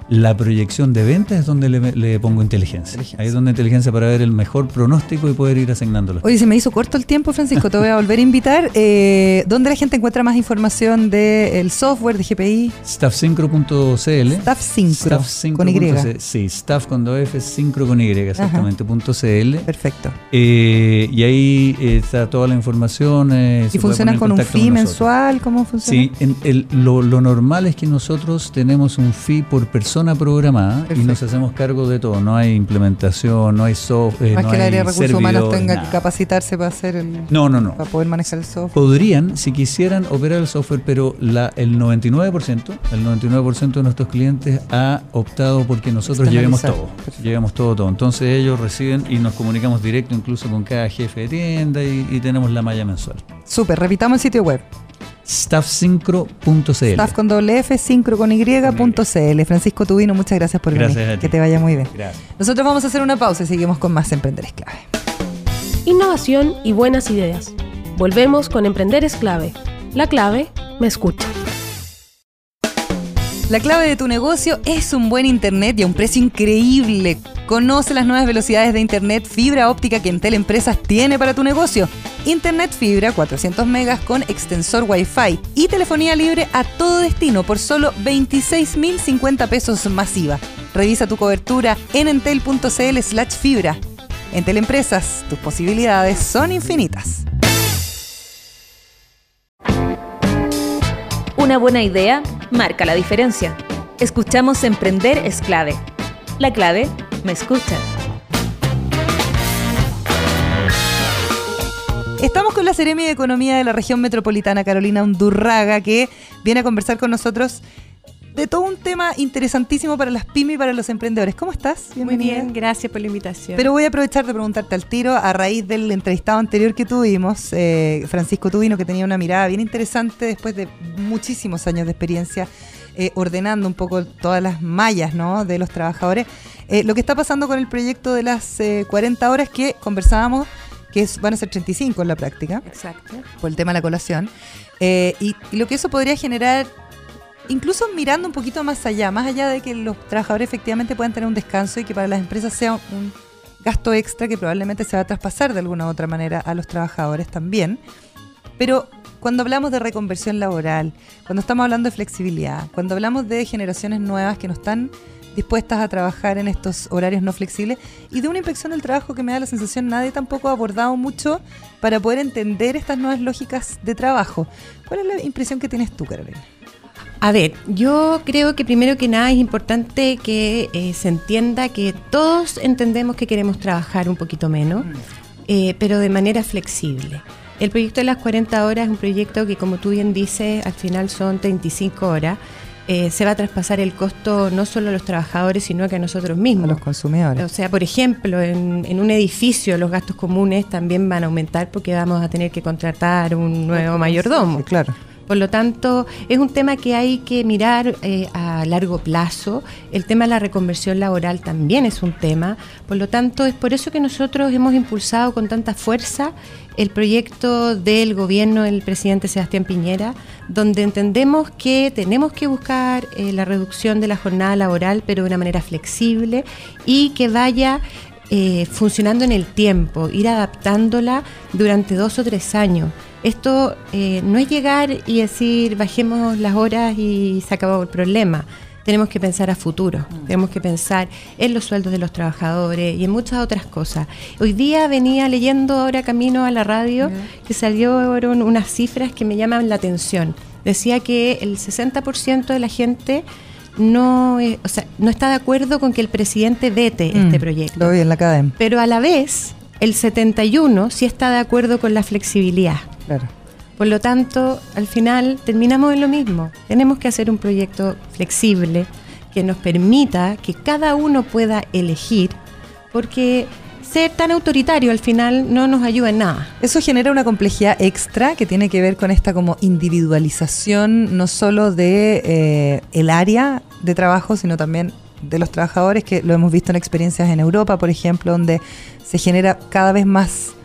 La proyección de ventas es donde le, pongo inteligencia. Ahí es donde inteligencia para ver el mejor pronóstico y poder ir asignándolo. Oye, se me hizo corto el tiempo, Francisco, te voy a volver a invitar. Eh, ¿Dónde la gente encuentra más información del software de GPI? Staffsyncro.cl. Staffsyncro, con Y. Sí, staff con dos F, syncro con Y, exactamente, .cl. Perfecto. Eh, y ahí eh, está toda la información. ¿Y funcionan con un fee mensual? ¿Cómo funciona? Sí, en lo, lo normal es que nosotros tenemos un fee por persona zona programada y nos hacemos cargo de todo. No hay implementación, no hay software. Más que el área de recursos humanos tenga que capacitarse para hacer el. No, no, no. Para poder manejar el software. Podrían, si quisieran, operar el software, pero la, el 99%, el 99% de nuestros clientes ha optado porque nosotros llevemos todo. Llevemos todo, todo. Entonces ellos reciben y nos comunicamos directo incluso con cada jefe de tienda y, y tenemos la malla mensual. Súper, repitamos el sitio web staffsyncro.cl. Staff con doble F, syncro con Y.cl. Francisco Tubino, muchas gracias por venir. Que te vaya muy bien. Gracias. Nosotros vamos a hacer una pausa y seguimos con más Emprender es clave. Innovación y buenas ideas. Volvemos con Emprender es clave. La clave me escucha. La clave de tu negocio es un buen internet y a un precio increíble. Conoce las nuevas velocidades de internet fibra óptica que Entel Empresas tiene para tu negocio. Internet fibra 400 megas con extensor Wi-Fi y telefonía libre a todo destino por solo 26.050 pesos masiva. Revisa tu cobertura en entel.cl slash fibra. Entel Empresas, tus posibilidades son infinitas. Una buena idea marca la diferencia. Escuchamos Emprender es clave. La clave me escucha. Estamos con la Seremi de Economía de la región metropolitana, Carolina Undurraga, que viene a conversar con nosotros de todo un tema interesantísimo para las pymes y para los emprendedores. ¿Cómo estás? Muy bien, gracias por la invitación. Pero voy a aprovechar de preguntarte al tiro, a raíz del entrevistado anterior que tuvimos, eh, Francisco Tubino, que tenía una mirada bien interesante después de muchísimos años de experiencia eh, ordenando un poco todas las mallas ¿no? de los trabajadores. Eh, lo que está pasando con el proyecto de las 40 horas que conversábamos que van a ser 35 en la práctica. Exacto. Por el tema de la colación. Eh, y, lo que eso podría generar, incluso mirando un poquito más allá, más allá de que los trabajadores efectivamente puedan tener un descanso y que para las empresas sea un gasto extra que probablemente se va a traspasar de alguna u otra manera a los trabajadores también. Pero cuando hablamos de reconversión laboral, cuando estamos hablando de flexibilidad, cuando hablamos de generaciones nuevas que no están dispuestas a trabajar en estos horarios no flexibles y de una inspección del trabajo que me da la sensación nadie tampoco ha abordado mucho para poder entender estas nuevas lógicas de trabajo. ¿Cuál es la impresión que tienes tú, Carolina? A ver, yo creo que primero que nada es importante que eh, se entienda que todos entendemos que queremos trabajar un poquito menos, mm. eh, pero de manera flexible. El proyecto de las 40 horas es un proyecto que, como tú bien dices, al final son 35 horas. Eh, se va a traspasar el costo no solo a los trabajadores, sino que a nosotros mismos. A los consumidores. O sea, por ejemplo, en, un edificio los gastos comunes también van a aumentar porque vamos a tener que contratar un nuevo mayordomo. claro. Por lo tanto, es un tema que hay que mirar eh, a largo plazo. El tema de la reconversión laboral también es un tema. Por lo tanto, es por eso que nosotros hemos impulsado con tanta fuerza el proyecto del gobierno del presidente Sebastián Piñera, donde entendemos que tenemos que buscar eh, la reducción de la jornada laboral, pero de una manera flexible y que vaya eh, funcionando en el tiempo, ir adaptándola durante dos o tres años. Esto eh, no es llegar y decir bajemos las horas y se acabó el problema tenemos que pensar a futuro, mm. tenemos que pensar en los sueldos de los trabajadores y en muchas otras cosas. Hoy día venía leyendo ahora camino a la radio que salieron unas cifras que me llaman la atención. Decía que el 60% de la gente no, eh, o sea, no está de acuerdo con que el presidente vete Mm, este proyecto. Lo vi en la academia. Pero a la vez, el 71 sí está de acuerdo con la flexibilidad. Claro. Por lo tanto, al final terminamos en lo mismo. Tenemos que hacer un proyecto flexible que nos permita que cada uno pueda elegir, porque ser tan autoritario al final no nos ayuda en nada. Eso genera una complejidad extra que tiene que ver con esta como individualización no solo de eh, el área de trabajo, sino también de los trabajadores, que lo hemos visto en experiencias en Europa, por ejemplo, donde se genera cada vez más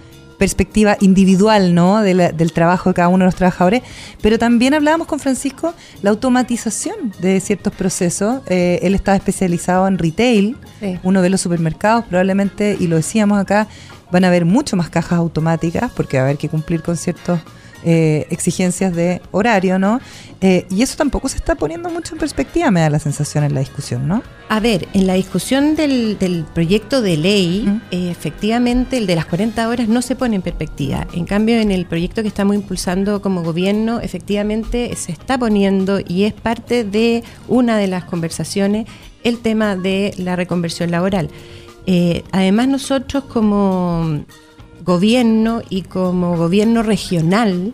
perspectiva individual, ¿no? De la- del trabajo de cada uno de los trabajadores, pero también hablábamos con Francisco la automatización de ciertos procesos. Eh, él estaba especializado en retail, Sí. uno ve los supermercados probablemente, y lo decíamos acá, van a haber mucho más cajas automáticas porque va a haber que cumplir con ciertas eh, exigencias de horario, ¿no? Eh, y eso tampoco se está poniendo mucho en perspectiva, me da la sensación en la discusión, ¿no? A ver, en la discusión del, del proyecto de ley, eh, efectivamente el de las 40 horas no se pone en perspectiva. En cambio, en el proyecto que estamos impulsando como gobierno, efectivamente se está poniendo y es parte de una de las conversaciones el tema de la reconversión laboral. Eh, además, nosotros como gobierno y como gobierno regional,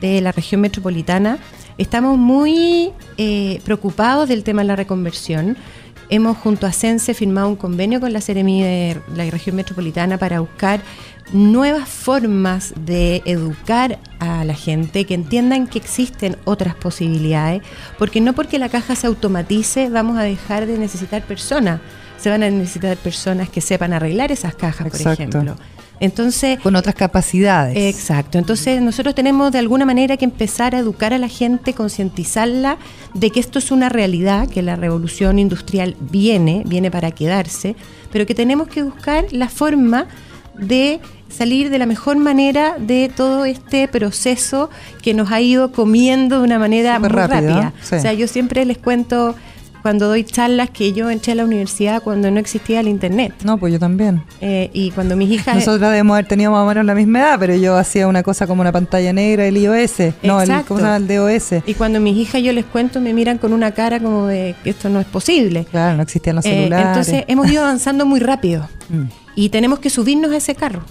de la región metropolitana, estamos muy eh, preocupados del tema de la reconversión. Hemos junto a CENSE firmado un convenio con la Seremi de la región metropolitana para buscar nuevas formas de educar a la gente, que entiendan que existen otras posibilidades, porque no porque la caja se automatice vamos a dejar de necesitar personas, se van a necesitar personas que sepan arreglar esas cajas, Exacto. por ejemplo. Entonces, Con otras capacidades. Exacto, entonces nosotros tenemos de alguna manera que empezar a educar a la gente, concientizarla de que esto es una realidad, que la revolución industrial viene, viene para quedarse, pero que tenemos que buscar la forma de salir de la mejor manera de todo este proceso que nos ha ido comiendo de una manera muy rápida. sí. O sea, yo siempre les cuento cuando doy charlas que yo entré a la universidad cuando no existía el internet. No, pues yo también. Eh, y cuando mis hijas Nosotras debemos haber tenido más o menos la misma edad, pero yo hacía una cosa como una pantalla negra, el iOS. No, el. ¿cómo se llama? El DOS. Y cuando mis hijas yo les cuento, me miran con una cara como de que esto no es posible. Claro, no existían los Eh, celulares. entonces hemos ido avanzando muy rápido Mm, y tenemos que subirnos a ese carro.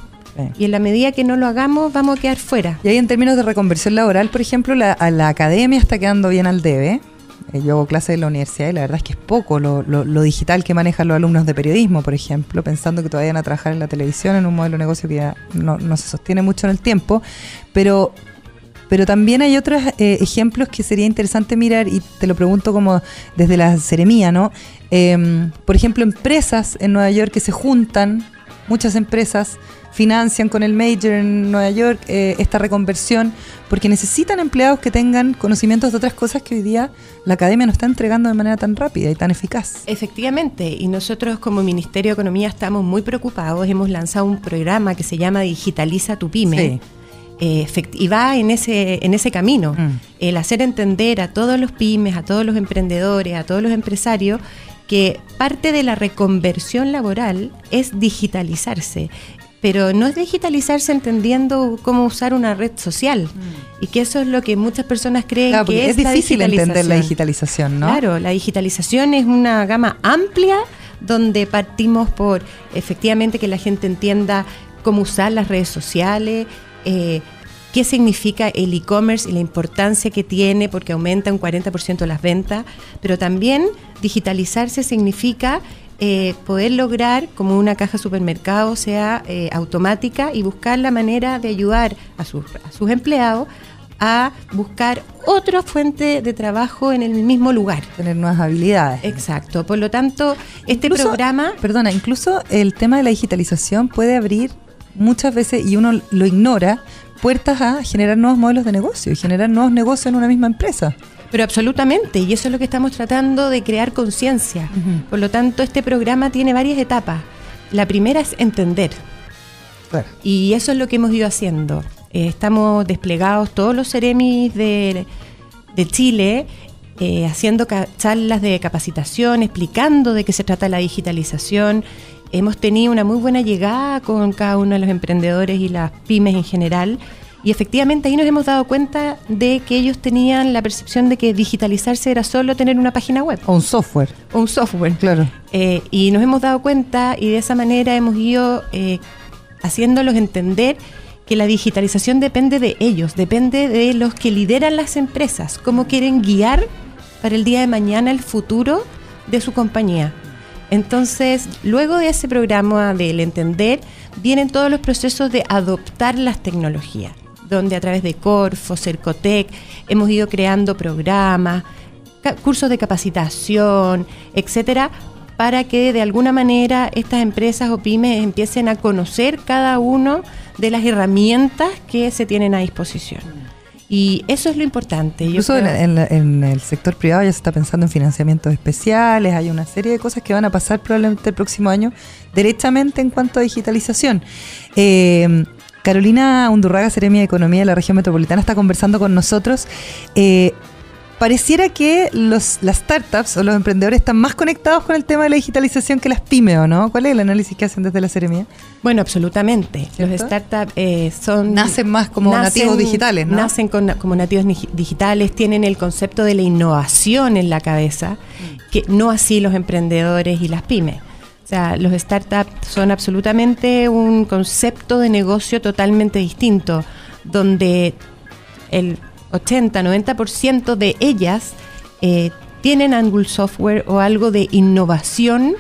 Y en la medida que no lo hagamos, vamos a quedar fuera. Y ahí en términos de reconversión laboral, por ejemplo, la, a la academia está quedando bien al debe. Eh, Yo hago clases en la universidad y la verdad es que es poco lo, lo- lo digital que manejan los alumnos de periodismo, por ejemplo, pensando que todavía van a trabajar en la televisión, en un modelo de negocio que ya no, se sostiene mucho en el tiempo. Pero, pero también hay otros eh, ejemplos que sería interesante mirar, y te lo pregunto como desde la seremía, ¿no? Em, por ejemplo, empresas en Nueva York que se juntan, muchas empresas financian con el Major en Nueva York eh, esta reconversión porque necesitan empleados que tengan conocimientos de otras cosas que hoy día la academia no está entregando de manera tan rápida y tan eficaz. Efectivamente, y nosotros como Ministerio de Economía estamos muy preocupados. Hemos lanzado un programa que se llama Digitaliza tu pyme. Sí. Eh, y va en ese, en ese camino, Mm. el hacer entender a todos los pymes, a todos los emprendedores, a todos los empresarios, que parte de la reconversión laboral es digitalizarse. Pero no es digitalizarse entendiendo cómo usar una red social. Y que eso es lo que muchas personas creen Mm. Claro, que es, es la difícil entender la digitalización. digitalización, ¿no? Claro, la digitalización es una gama amplia donde partimos por efectivamente que la gente entienda cómo usar las redes sociales, eh, qué significa el e-commerce y la importancia que tiene porque aumenta un 40% las ventas, pero también digitalizarse significa eh, poder lograr como una caja supermercado sea eh, automática y buscar la manera de ayudar a sus, a sus empleados a buscar otra fuente de trabajo en el mismo lugar. Tener nuevas habilidades. Exacto. Por lo tanto, este Incluso- programa Perdona, incluso el tema de la digitalización puede abrir muchas veces, y uno lo ignora, puertas a generar nuevos modelos de negocio y generar nuevos negocios en una misma empresa. Pero absolutamente, y eso es lo que estamos tratando de crear conciencia. Por lo tanto, este programa tiene varias etapas. La primera es entender, Claro. y eso es lo que hemos ido haciendo. Eh, estamos desplegados todos los Ceremis de, de Chile, eh, haciendo ca- charlas de capacitación, explicando de qué se trata la digitalización. Hemos tenido una muy buena llegada con cada uno de los emprendedores y las pymes en general. Y efectivamente ahí nos hemos dado cuenta de que ellos tenían la percepción de que digitalizarse era solo tener una página web O un software. o un software. Claro. Eh, y nos hemos dado cuenta y de esa manera hemos ido eh, haciéndolos entender que la digitalización depende de ellos, depende de los que lideran las empresas, cómo quieren guiar para el día de mañana el futuro de su compañía. Entonces, luego de ese programa del entender, vienen todos los procesos de adoptar las tecnologías, donde a través de Corfo, Cercotec, hemos ido creando programas, cursos de capacitación, etcétera, para que de alguna manera estas empresas o pymes empiecen a conocer cada uno de las herramientas que se tienen a disposición. Y eso es lo importante. Yo Incluso en, creo- en en el sector privado ya se está pensando en financiamientos especiales, hay una serie de cosas que van a pasar probablemente el próximo año derechamente en cuanto a digitalización. Eh, Carolina Undurraga, Seremia de Economía de la región metropolitana, está conversando con nosotros. Eh, pareciera que los, las startups o los emprendedores están más conectados con el tema de la digitalización que las pymes, ¿o no? ¿Cuál es el análisis que hacen desde la Seremia? Bueno, absolutamente. ¿Cierto? Los startups eh, son... Nacen más como nativos digitales, ¿no? Nacen con- como nativos digitales, tienen el concepto de la innovación en la cabeza, que no así los emprendedores y las pymes. O sea, los startups son absolutamente un concepto de negocio totalmente distinto, donde el 80-90% de ellas eh, tienen Angular Software o algo de innovación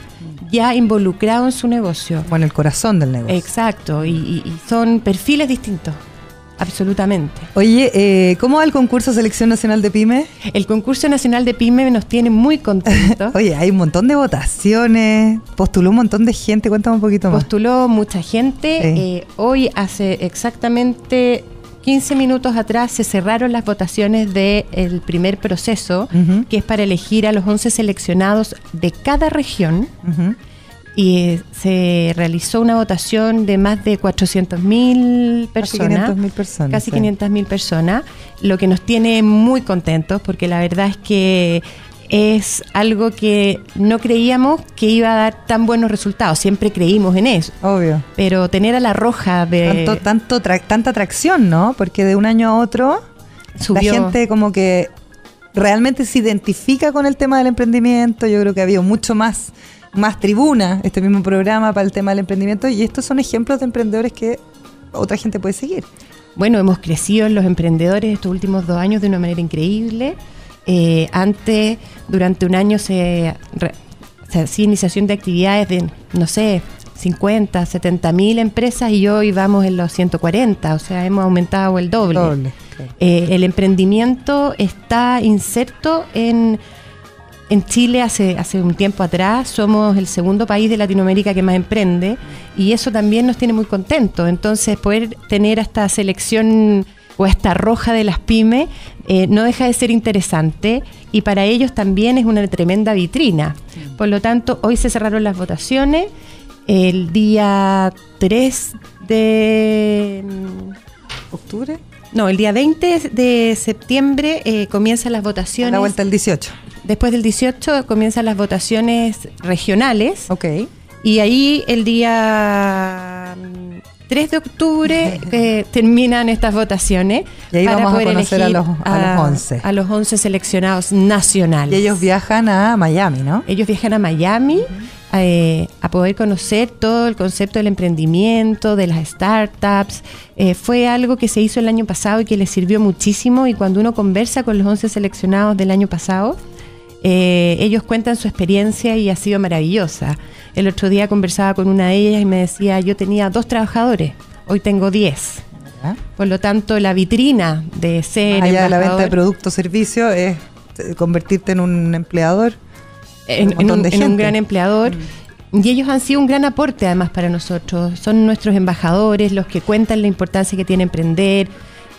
ya involucrado en su negocio. Bueno, el corazón del negocio. Exacto, y, y- y son perfiles distintos, absolutamente. Oye, eh, ¿cómo va el concurso Selección Nacional de Pyme? El concurso nacional de PYME nos tiene muy contentos. Oye, hay un montón de votaciones, postuló un montón de gente, cuéntame un poquito más. Postuló mucha gente. Sí. eh, hoy, hace exactamente 15 minutos atrás, se cerraron las votaciones del primer proceso, que es para elegir a los 11 seleccionados de cada región. Y eh, se realizó una votación de más de 400.000 Casi personas. 500.000 personas. Casi sí. 500.000 personas, lo que nos tiene muy contentos porque la verdad es que es algo que no creíamos que iba a dar tan buenos resultados, siempre creímos en eso, Obvio. pero tener a la roja de... Tanto, tanto tra- tanta atracción, ¿no? Porque de un año a otro Subió. la gente como que realmente se identifica con el tema del emprendimiento. Yo creo que ha habido mucho más, más tribuna este mismo programa para el tema del emprendimiento y estos son ejemplos de emprendedores que otra gente puede seguir. Bueno, hemos crecido en los emprendedores estos últimos dos años de una manera increíble. Eh, antes, durante un año se, re- se hacía iniciación de actividades de, no sé, 50, 70 mil empresas y hoy vamos en los 140, o sea, hemos aumentado el doble. Doble, claro. Eh, el emprendimiento está inserto en, en Chile hace, hace un tiempo atrás. Somos el segundo país de Latinoamérica que más emprende y eso también nos tiene muy contentos. Entonces, poder tener esta selección o esta roja de las pymes eh, no deja de ser interesante y para ellos también es una tremenda vitrina. Por lo tanto, hoy se cerraron las votaciones. El día 3 de... ¿Octubre? No, el día 20 de septiembre eh, comienzan las A votaciones. la vuelta el 18. Después del 18 comienzan las votaciones regionales. Ok. Y ahí el día mm, 3 de octubre eh, terminan estas votaciones. Y ahí vamos a conocer a los- a los 11. A los 11 seleccionados nacionales. Y ellos viajan a Miami, ¿no? Ellos viajan a Miami eh, a poder conocer todo el concepto del emprendimiento, de las startups. Eh, fue algo que se hizo el año pasado y que les sirvió muchísimo. Y cuando uno conversa con los 11 seleccionados del año pasado, eh, ellos cuentan su experiencia y ha sido maravillosa. El otro día conversaba con una de ellas y me decía, yo tenía dos trabajadores, hoy tengo 10. ¿Ya? Por lo tanto, la vitrina de ser Más allá de la venta de productos, servicios, es eh, convertirte en un empleador. en, un en montón un, de en un gente. Mm. gran empleador. Y ellos han sido un gran aporte además para nosotros. Son nuestros embajadores, los que cuentan la importancia que tiene emprender.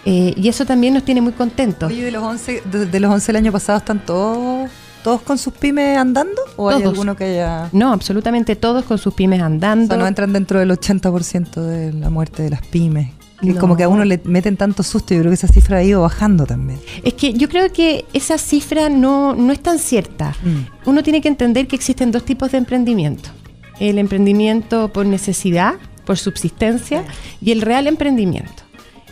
eh, y eso también nos tiene muy contentos. Oye, de los 11, de, de los 11 el año pasado están todos todos con sus pymes andando o hay alguno que haya No, absolutamente todos con sus pymes o andando. sea, no entran dentro del 80% de la muerte de las pymes? Que No. como que a uno le meten tanto susto, yo creo que esa cifra ha ido bajando también. Es que yo creo que esa cifra no, no es tan cierta. Mm. Uno tiene que entender que existen dos tipos de emprendimiento. El emprendimiento por necesidad, por subsistencia, y el real emprendimiento.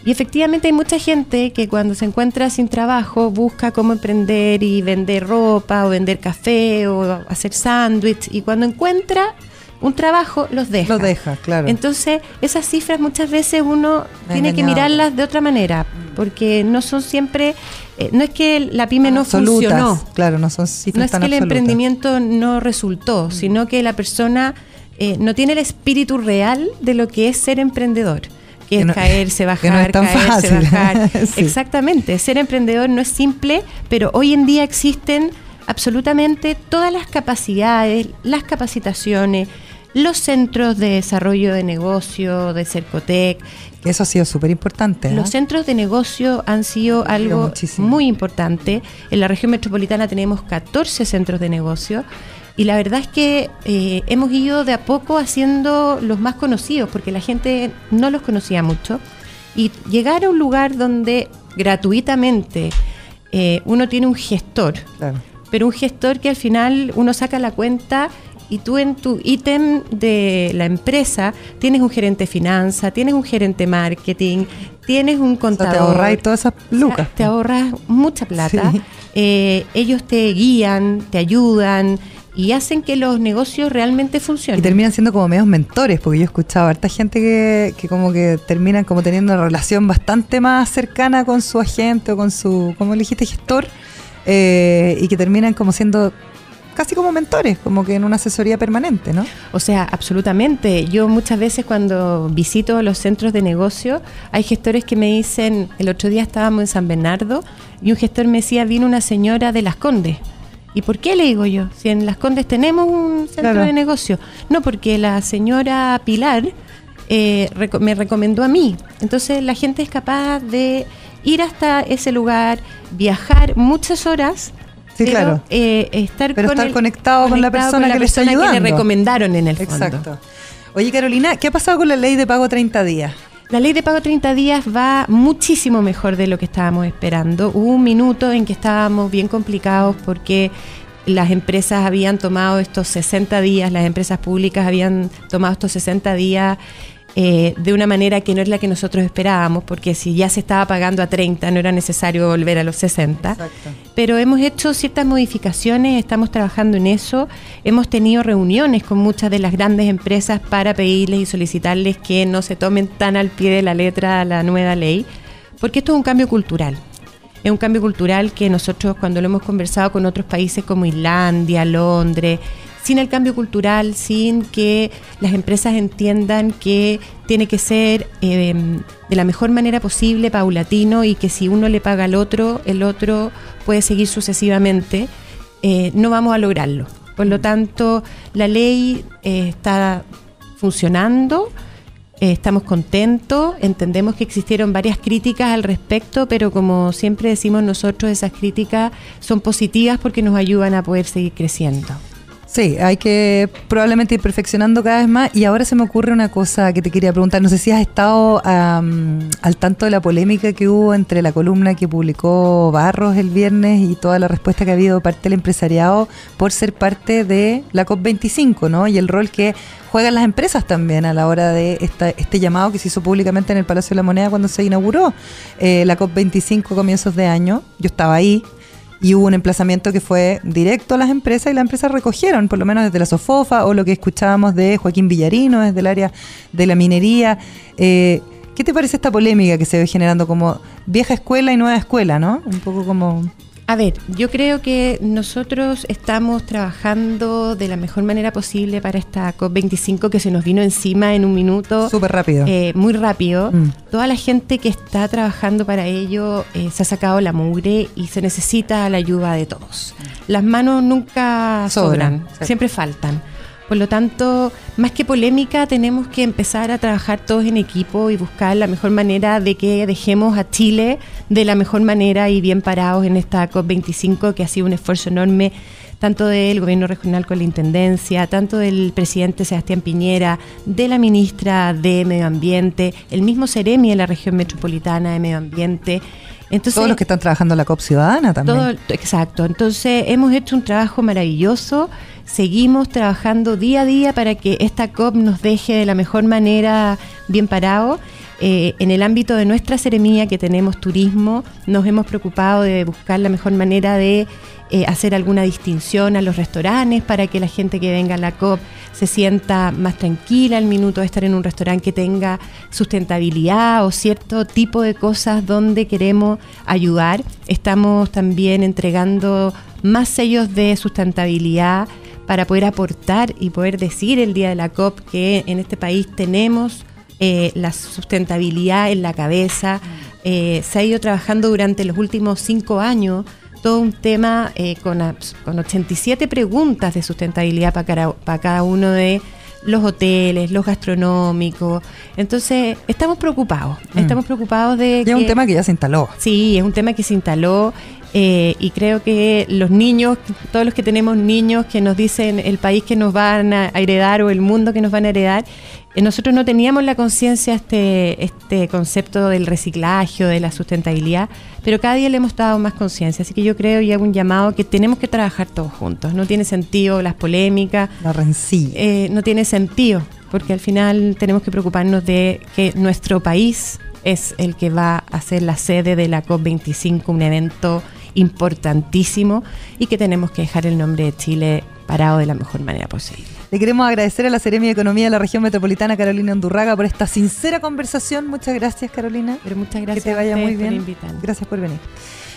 Y efectivamente hay mucha gente que cuando se encuentra sin trabajo busca cómo emprender y vender ropa o vender café o hacer sándwich y cuando encuentra un trabajo los deja. Los deja, claro. Entonces, esas cifras muchas veces uno Me tiene que mirarlas de otra manera, porque no son siempre, eh, no es que la pyme no Absolutas, funcionó, Claro, no son cifras no es tan que el absolutas. emprendimiento no resultó, sino que la persona eh, no tiene el espíritu real de lo que es ser emprendedor. Que, Que es no- caerse, bajar, no es tan caerse, fácil. bajar. Sí. Exactamente. Ser emprendedor no es simple, pero hoy en día existen absolutamente todas las capacidades, las capacitaciones, los centros de desarrollo de negocio, de Cercotec, Eso ha sido súper importante. ¿eh? los centros de negocio han sido algo muy importante. En la región metropolitana tenemos 14 centros de negocio y la verdad es que eh, hemos ido de a poco haciendo los más conocidos porque la gente no los conocía mucho. Y llegar a un lugar donde gratuitamente eh, uno tiene un gestor, Claro. pero un gestor que al final uno saca la cuenta y tú en tu ítem de la empresa tienes un gerente de finanzas, tienes un gerente de marketing, tienes un O sea, contador. te ahorráis todas esas lucas. Te ahorras mucha plata. Sí. Eh, ellos te guían, te ayudan y hacen que los negocios realmente funcionen. Y terminan siendo como medios mentores, porque yo he escuchado a harta gente que, que como que terminan como teniendo una relación bastante más cercana con su agente o con su, ¿cómo le dijiste? Gestor, eh, y que terminan como siendo casi como mentores, como que en una asesoría permanente, ¿no? O sea, absolutamente. Yo muchas veces cuando visito los centros de negocio, hay gestores que me dicen, el otro día estábamos en San Bernardo y un gestor me decía, vino una señora de Las Condes. ¿Y por qué le digo yo? Si en Las Condes tenemos un centro Claro. de negocio. No, porque la señora Pilar eh, reco- me recomendó a mí. Entonces la gente es capaz de ir hasta ese lugar, viajar muchas horas. Sí, pero, claro. eh, estar, Pero con estar el- conectado con la persona que le está persona que le recomendaron en el fondo. Exacto. Oye, Carolina, ¿qué ha pasado con la ley de pago 30 días? La ley de pago 30 días va muchísimo mejor de lo que estábamos esperando. Hubo un minuto en que estábamos bien complicados porque las empresas habían tomado estos 60 días, las empresas públicas habían tomado estos 60 días eh, de una manera que no es la que nosotros esperábamos, porque si ya se estaba pagando a 30 no era necesario volver a los 60 Exacto. pero hemos hecho ciertas modificaciones, estamos trabajando en eso, hemos tenido reuniones con muchas de las grandes empresas para pedirles y solicitarles que no se tomen tan al pie de la letra la nueva ley, porque esto es un cambio cultural. Es un cambio cultural que nosotros cuando lo hemos conversado con otros países como Islandia, Londres, sin el cambio cultural, sin que las empresas entiendan que tiene que ser eh, de la mejor manera posible, paulatino, y que si uno le paga al otro, el otro puede seguir sucesivamente, eh, no vamos a lograrlo. Por lo tanto, la ley eh, está funcionando, eh, estamos contentos, entendemos que existieron varias críticas al respecto, pero como siempre decimos nosotros, esas críticas son positivas porque nos ayudan a poder seguir creciendo. Sí, hay que probablemente ir perfeccionando cada vez más. Y ahora se me ocurre una cosa que te quería preguntar. No sé si has estado al tanto de la polémica que hubo entre la columna que publicó Barros el viernes y toda la respuesta que ha habido parte del empresariado por ser parte de la COP25, ¿no? Y el rol que juegan las empresas también a la hora de esta- este llamado que se hizo públicamente en el Palacio de la Moneda cuando se inauguró eh, la COP25 comienzos de año. Yo estaba ahí, y hubo un emplazamiento que fue directo a las empresas y las empresas recogieron, por lo menos desde la Sofofa o lo que escuchábamos de Joaquín Villarino, desde el área de la minería. Eh, ¿Qué te parece esta polémica que se ve generando como vieja escuela y nueva escuela, no? Un poco como... A ver, yo creo que nosotros estamos trabajando de la mejor manera posible para esta COP25 que se nos vino encima en un minuto. Súper rápido. eh, muy rápido. Mm. Toda la gente que está trabajando para ello eh, se ha sacado la mugre y se necesita la ayuda de todos. Las manos nunca Sobran, siempre faltan. Por lo tanto, más que polémica, tenemos que empezar a trabajar todos en equipo y buscar la mejor manera de que dejemos a Chile de la mejor manera y bien parados en esta COP25, que ha sido un esfuerzo enorme tanto del gobierno regional con la intendencia, tanto del presidente Sebastián Piñera, de la ministra de Medio Ambiente, el mismo Ceremi de la región metropolitana de Medio Ambiente. Entonces, Todos los que están trabajando en la COP Ciudadana también. todo, exacto. Entonces, hemos hecho un trabajo maravilloso. Seguimos trabajando día a día para que esta COP nos deje de la mejor manera bien parado. Eh, en el ámbito de nuestra ceremonia que tenemos turismo, nos hemos preocupado de buscar la mejor manera de eh, hacer alguna distinción a los restaurantes para que la gente que venga a la COP se sienta más tranquila al minuto de estar en un restaurante que tenga sustentabilidad o cierto tipo de cosas donde queremos ayudar. Estamos también entregando más sellos de sustentabilidad para poder aportar y poder decir el día de la COP que en este país tenemos eh, la sustentabilidad en la cabeza. Eh, se ha ido trabajando durante los últimos cinco años todo un tema eh, con, con 87 preguntas de sustentabilidad para cada, para cada uno de los hoteles, los gastronómicos. Entonces, estamos preocupados. Mm. Estamos preocupados de. Y es un tema que ya se instaló. Sí, es un tema que se instaló. Eh, y creo que los niños, todos los que tenemos niños que nos dicen el país que nos van a heredar o el mundo que nos van a heredar, eh, nosotros no teníamos la conciencia este, este concepto del reciclaje o de la sustentabilidad, pero cada día le hemos dado más conciencia. Así que yo creo y hago un llamado que tenemos que trabajar todos juntos. No tiene sentido las polémicas. La rencilla. Eh, no tiene sentido, porque al final tenemos que preocuparnos de que nuestro país es el que va a ser la sede de la COP25, un evento importantísimo y que tenemos que dejar el nombre de Chile parado de la mejor manera posible. Le queremos agradecer a la Seremi de Economía de la región metropolitana, Carolina Andurraga, por esta sincera conversación. Muchas gracias, Carolina. Pero muchas gracias. Que te vaya muy bien. Gracias por venir.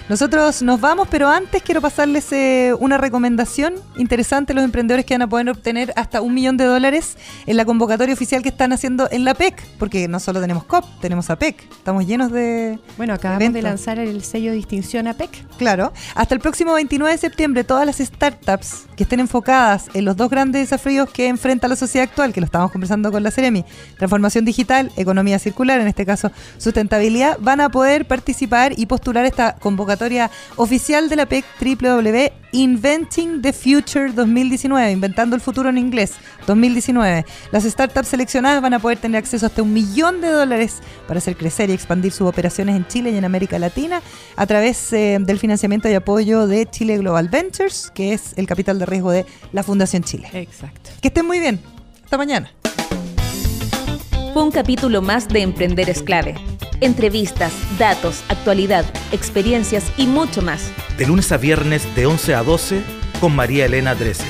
Nosotros nos vamos, pero antes quiero pasarles eh, una recomendación interesante. Los emprendedores que van a poder obtener hasta un millón de dólares en la convocatoria oficial que están haciendo en la PEC, porque no solo tenemos COP, tenemos APEC. Estamos llenos de. Bueno, acabamos de lanzar el sello de distinción APEC. Claro. Hasta el próximo 29 de septiembre, todas las startups que estén enfocadas en los dos grandes desafíos que enfrenta la sociedad actual, que lo estamos conversando con la Ceremi, transformación digital, economía circular, en este caso sustentabilidad, van a poder participar y postular esta convocatoria oficial de la PEC www Inventing the Future 2019, inventando el futuro en inglés 2019. Las startups seleccionadas van a poder tener acceso hasta un millón de dólares para hacer crecer y expandir sus operaciones en Chile y en América Latina a través eh, del financiamiento y apoyo de Chile Global Ventures, que es el capital de riesgo de la Fundación Chile. Exacto. Que estén muy bien. Hasta mañana. Fue un capítulo más de Emprender es clave entrevistas, datos, actualidad, experiencias y mucho más. De lunes a viernes de 11 a 12 con María Elena Drese.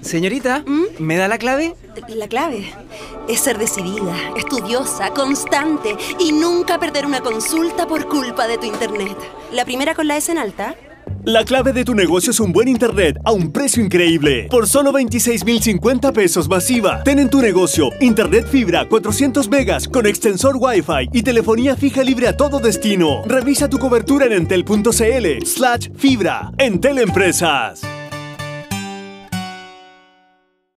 Señorita, ¿Mm? ¿me da la clave? La clave es ser decidida, estudiosa, constante y nunca perder una consulta por culpa de tu internet. La primera con la S en alta la clave de tu negocio es un buen internet a un precio increíble. Por solo 26,050 pesos masiva. Ten en tu negocio internet fibra 400 megas con extensor Wi-Fi y telefonía fija libre a todo destino. Revisa tu cobertura en entel.cl slash fibra. Entel Empresas.